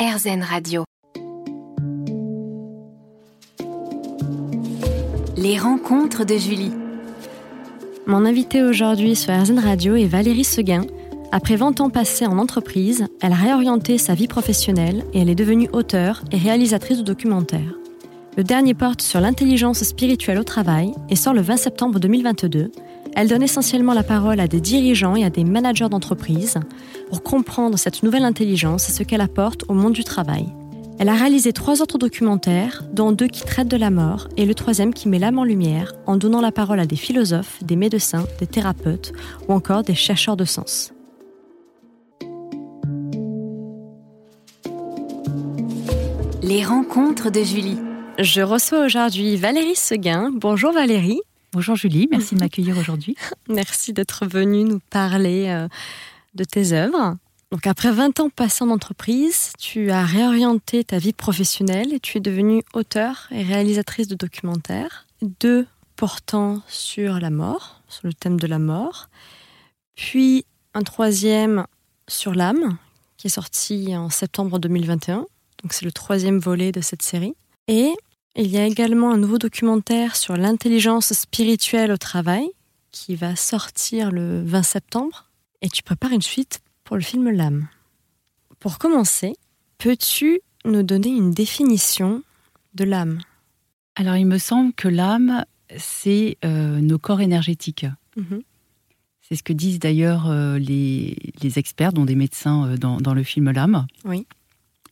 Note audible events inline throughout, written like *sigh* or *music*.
RZN Radio. Les rencontres de Julie. Mon invitée aujourd'hui sur RZN Radio est Valérie Seguin. Après 20 ans passés en entreprise, elle a réorienté sa vie professionnelle et elle est devenue auteure et réalisatrice de documentaires. Le dernier porte sur l'intelligence spirituelle au travail et sort le 20 septembre 2022 elle donne essentiellement la parole à des dirigeants et à des managers d'entreprise pour comprendre cette nouvelle intelligence et ce qu'elle apporte au monde du travail. Elle a réalisé trois autres documentaires, dont deux qui traitent de la mort et le troisième qui met l'âme en lumière en donnant la parole à des philosophes, des médecins, des thérapeutes ou encore des chercheurs de sens. Les rencontres de Julie. Je reçois aujourd'hui Valérie Seguin. Bonjour Valérie. Bonjour Julie, merci de *laughs* m'accueillir aujourd'hui. Merci d'être venue nous parler euh, de tes œuvres. Donc après 20 ans passés en entreprise, tu as réorienté ta vie professionnelle et tu es devenue auteure et réalisatrice de documentaires, deux portant sur la mort, sur le thème de la mort, puis un troisième sur l'âme, qui est sorti en septembre 2021. Donc c'est le troisième volet de cette série. Et il y a également un nouveau documentaire sur l'intelligence spirituelle au travail qui va sortir le 20 septembre et tu prépares une suite pour le film L'âme. Pour commencer, peux-tu nous donner une définition de l'âme? Alors il me semble que l'âme, c'est euh, nos corps énergétiques. Mhm. C'est ce que disent d'ailleurs euh, les, experts, dont des médecins euh, dans, dans, le film L'âme. Oui.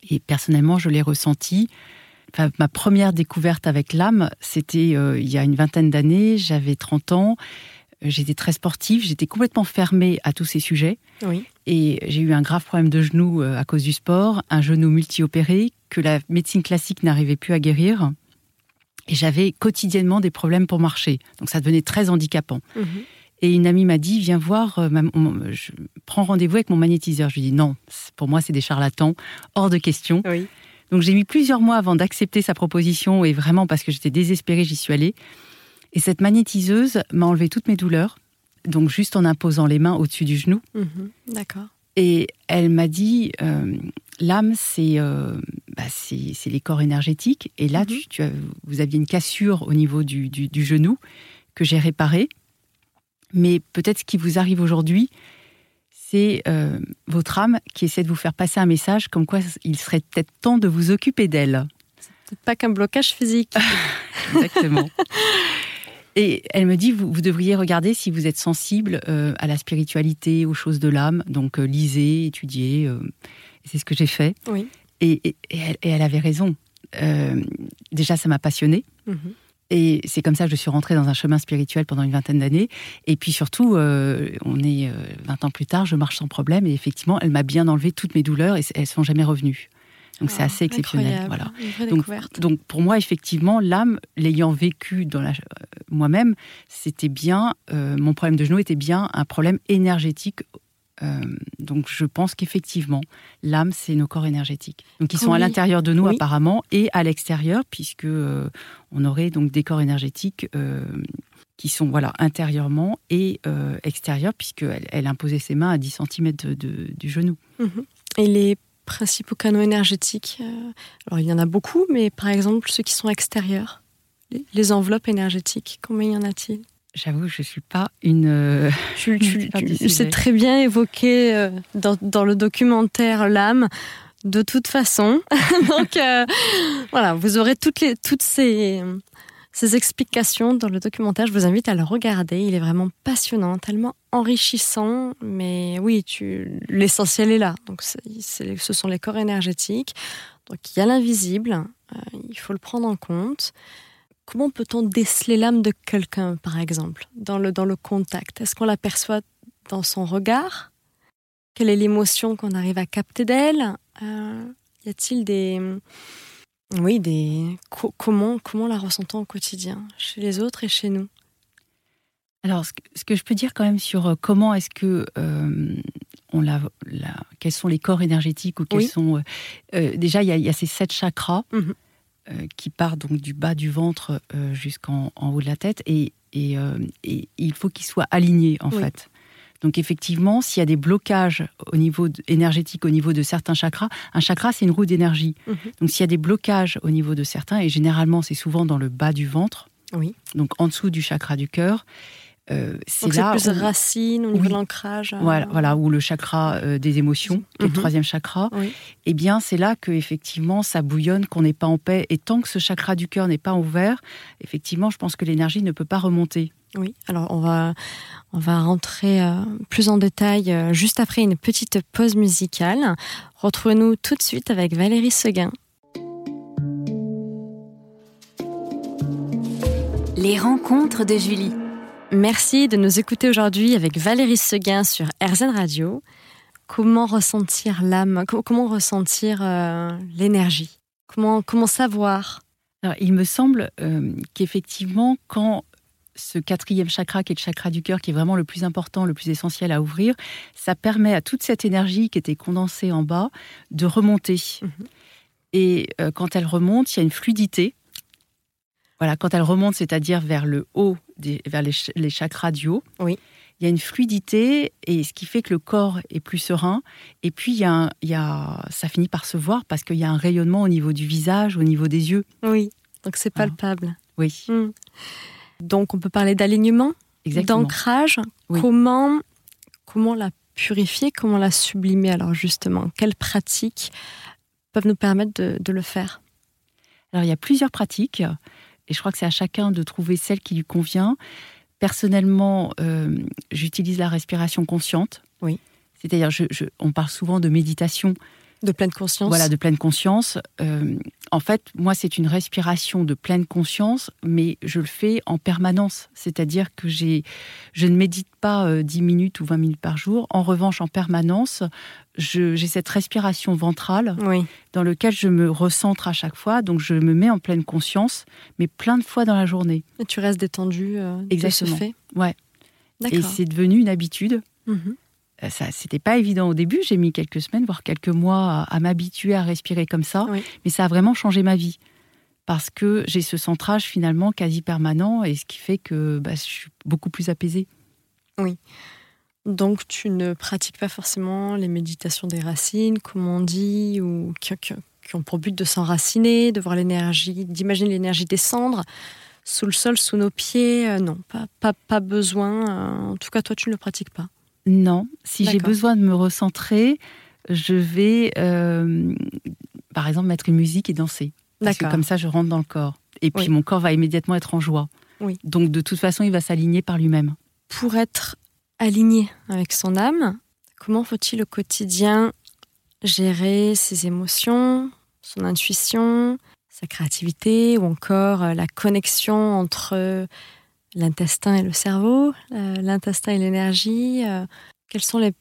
Et personnellement, je l'ai ressenti ma première découverte avec l'âme, c'était euh, il y a une vingtaine d'années, j'avais 30 ans, euh, j'étais très sportive, j'étais complètement fermée à tous ces sujets. Oui. Et j'ai eu un grave problème de genou euh, à cause du sport, un genou multi-opéré que la médecine classique n'arrivait plus à guérir. Et j'avais quotidiennement des problèmes pour marcher. Donc ça devenait très handicapant. Mhm. Et une amie m'a dit, viens voir, je prends rendez-vous avec mon magnétiseur. Je lui ai dit, non, pour moi c'est des charlatans, hors de question. Oui. Donc j'ai mis plusieurs mois avant d'accepter sa proposition et vraiment parce que j'étais désespérée, j'y suis allée. Et cette magnétiseuse m'a enlevé toutes mes douleurs, donc juste en imposant les mains au-dessus du genou. Mhm, d'accord. Et elle m'a dit, euh, l'âme, euh, bah, c'est c'est les corps énergétiques. Et là, mhm. tu, vous aviez une cassure au niveau du, du genou que j'ai réparée. Mais peut-être ce qui vous arrive aujourd'hui, c'est euh, votre âme qui essaie de vous faire passer un message comme quoi il serait peut-être temps de vous occuper d'elle. C'est pas qu'un blocage physique. *laughs* Exactement. Et elle me dit, vous, devriez regarder si vous êtes sensible euh, à la spiritualité, aux choses de l'âme. Donc, euh, lisez, étudiez. c'est ce que j'ai fait. Oui. Et, elle, avait raison. déjà, ça m'a passionnée. Mhm. Et c'est comme ça que je suis rentrée dans un chemin spirituel pendant une vingtaine d'années. Et puis surtout, euh, on est 20 euh, ans plus tard, je marche sans problème. Et effectivement, elle m'a bien enlevé toutes mes douleurs et elles sont jamais revenues. Donc c'est ah, assez exceptionnel. Voilà. Donc, donc, pour moi, effectivement, l'âme, l'ayant vécu dans la, euh, moi-même, c'était bien, mon problème de genou était bien un problème énergétique euh, donc je pense qu'effectivement, l'âme, c'est nos corps énergétiques. Donc ils sont à l'intérieur de nous apparemment et à l'extérieur, puisque euh, on aurait donc des corps énergétiques euh, qui sont voilà intérieurement et extérieurs, puisqu'elle elle imposait ses mains à 10 cm du genou. Mhm. Et les principaux canaux énergétiques, alors il y en a beaucoup, mais par exemple ceux qui sont extérieurs, les enveloppes énergétiques, combien y en a-t-il? J'avoue, je suis pas une. Euh, *laughs* c'est très bien évoqué euh, dans, le documentaire L'âme. De toute façon, *laughs* donc euh, voilà, vous aurez toutes les toutes ces ces explications dans le documentaire. Je vous invite à le regarder. Il est vraiment passionnant, tellement enrichissant. Mais oui, tu l'essentiel est là. Donc ce sont les corps énergétiques. Donc il y a l'invisible. il faut le prendre en compte. Comment peut-on déceler l'âme de quelqu'un, par exemple, dans le, dans le contact? Est-ce qu'on l'aperçoit dans son regard? Quelle est l'émotion qu'on arrive à capter d'elle? Euh, Y a-t-il des... Oui, des... comment, comment la ressentons au quotidien, chez les autres et chez nous? Alors, ce que, je peux dire quand même sur euh, comment est-ce que euh, on la, quels sont les corps énergétiques ou quels sont déjà il y, a ces sept chakras. Mhm. Euh, qui part donc du bas du ventre euh, jusqu'en haut de la tête et, euh, et, il faut qu'il soit aligné en fait. Donc effectivement, s'il y a des blocages au niveau énergétique au niveau de certains chakras, un chakra c'est une roue d'énergie. Mhm. Donc s'il y a des blocages au niveau de certains, et généralement c'est souvent dans le bas du ventre, oui. donc en dessous du chakra du cœur, euh, c'est là plus racine au niveau de l'ancrage. Euh, voilà, voilà, ou le chakra euh, des émotions, le mhm. troisième chakra. Et Eh bien, c'est là que effectivement ça bouillonne, qu'on n'est pas en paix. Et tant que ce chakra du cœur n'est pas ouvert, effectivement, je pense que l'énergie ne peut pas remonter. Oui, alors on va, on va rentrer plus en détail juste après une petite pause musicale. Retrouvez-nous tout de suite avec Valérie Seguin. Les rencontres de Julie. Merci de nous écouter aujourd'hui avec Valérie Seguin sur RZN Radio. Comment ressentir l'âme? Comment ressentir euh, l'énergie? Comment, comment savoir? Il me semble euh, qu'effectivement, quand ce quatrième chakra, qui est le chakra du cœur, qui est vraiment le plus important, le plus essentiel à ouvrir, ça permet à toute cette énergie qui était condensée en bas de remonter. Mhm. Et euh, quand elle remonte, il y a une fluidité voilà, quand elle remonte, c'est-à-dire vers le haut, vers les, chakras du haut, oui. il y a une fluidité et ce qui fait que le corps est plus serein. Et puis, il y a, il y a ça finit par se voir parce qu'il y a un rayonnement au niveau du visage, au niveau des yeux. Oui, donc c'est palpable. Oui. Hmm. Donc, on peut parler d'alignement, d'ancrage. Comment, comment la purifier, comment la sublimer alors justement? Quelles pratiques peuvent nous permettre de, de le faire? Alors, il y a plusieurs pratiques et je crois que c'est à chacun de trouver celle qui lui convient. Personnellement, euh, j'utilise la respiration consciente. Oui. C'est-à-dire, on parle souvent de méditation. De pleine conscience. Voilà, de pleine conscience. Euh, en fait, moi, c'est une respiration de pleine conscience, mais je le fais en permanence. C'est-à-dire que j'ai, je ne médite pas 10 euh, minutes ou 20 minutes par jour. En revanche, en permanence, j'ai cette respiration ventrale dans laquelle je me recentre à chaque fois. Donc, je me mets en pleine conscience, mais plein de fois dans la journée. Et tu restes détendu euh, Exactement. de ce fait Ouais. Et c'est devenu une habitude. Mhm. Euh, ça, c'était pas évident au début. J'ai mis quelques semaines, voire quelques mois à, m'habituer à respirer comme ça. Mais ça a vraiment changé ma vie. Parce que j'ai ce centrage finalement quasi permanent et ce qui fait que bah, je suis beaucoup plus apaisée. Oui. Donc tu ne pratiques pas forcément les méditations des racines, comme on dit, ou qui, ont pour but de s'enraciner, de voir l'énergie, d'imaginer l'énergie descendre sous le sol, sous nos pieds. Euh, non, pas, pas, pas besoin. Euh, en tout cas, toi, tu ne le pratiques pas. Non, si j'ai besoin de me recentrer, je vais, euh, par exemple, mettre une musique et danser. Parce que comme ça, je rentre dans le corps. Et puis mon corps va immédiatement être en joie. Oui. Donc de toute façon, il va s'aligner par lui-même. Pour être aligné avec son âme, comment faut-il au quotidien gérer ses émotions, son intuition, sa créativité ou encore euh, la connexion entre l'intestin et le cerveau, euh, l'intestin et l'énergie. Euh, quelles sont les,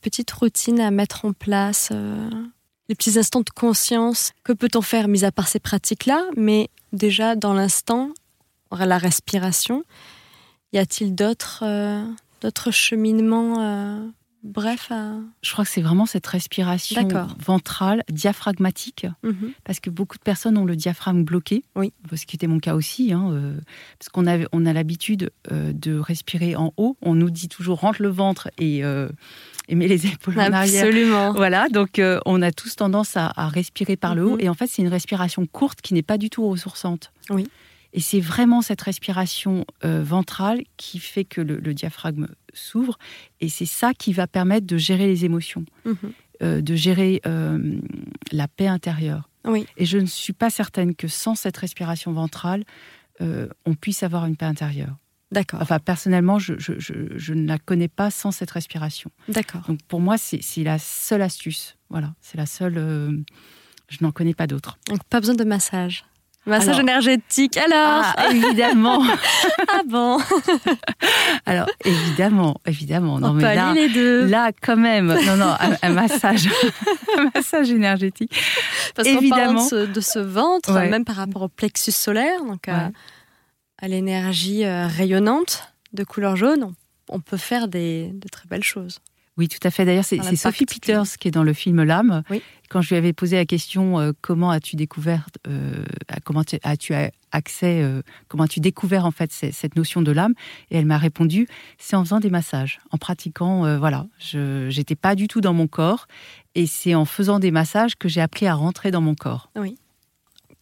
petites routines à mettre en place euh, Les petits instants de conscience Que peut-on faire, mis à part ces pratiques-là Mais déjà, dans l'instant, la respiration, y a-t-il d'autres d'autres cheminements Bref. Je crois que c'est vraiment cette respiration ventrale, diaphragmatique, mhm. parce que beaucoup de personnes ont le diaphragme bloqué. Oui. Ce qui était mon cas aussi, hein, euh, parce qu'on a, on a l'habitude euh, de respirer en haut. On nous dit toujours rentre le ventre et, euh, met les épaules en arrière. Absolument. Voilà, donc on a tous tendance à, respirer par le haut. Mhm. Et en fait, c'est une respiration courte qui n'est pas du tout ressourçante. Oui. Et c'est vraiment cette respiration ventrale qui fait que le diaphragme s'ouvre. Et c'est ça qui va permettre de gérer les émotions, mhm. euh, de gérer euh, la paix intérieure. Oui. Et je ne suis pas certaine que sans cette respiration ventrale, euh, on puisse avoir une paix intérieure. D'accord. Enfin, personnellement, je, je, je, ne la connais pas sans cette respiration. D'accord. Donc pour moi, c'est la seule astuce. Voilà, c'est la seule. je n'en connais pas d'autre. Donc pas besoin de massage. Massage énergétique, alors ah, Évidemment *laughs* Ah bon *laughs* Alors, évidemment, évidemment. Non, On mais peut là, les deux. Là, quand même, non, non, un, massage, *laughs* un massage énergétique. Parce évidemment. Parle de, ce, ventre, même par rapport au plexus solaire, donc à, l'énergie euh, rayonnante de couleur jaune, on peut faire des, de très belles choses. Oui, tout à fait. D'ailleurs, c'est Sophie Peters qui est dans le film L'âme. Oui quand je lui avais posé la question euh, comment as-tu découvert, euh, comment as-tu accès, euh, comment as-tu découvert en fait cette notion de l'âme, et elle m'a répondu c'est en faisant des massages, en pratiquant. voilà, je n'étais pas du tout dans mon corps, et c'est en faisant des massages que j'ai appris à rentrer dans mon corps. Oui.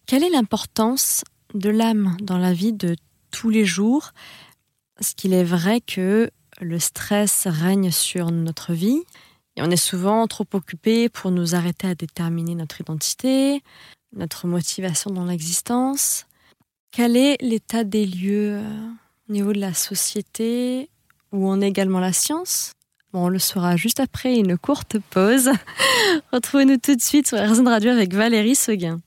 Quelle est l'importance de l'âme dans la vie de tous les jours? Est-ce qu'il est vrai que le stress règne sur notre vie? On est souvent trop occupé pour nous arrêter à déterminer notre identité, notre motivation dans l'existence. Quel est l'état des lieux euh, au niveau de la société où on est également la science? Bon, on le saura juste après une courte pause. *laughs* Retrouvez-nous tout de suite sur de radio avec Valérie Seguin.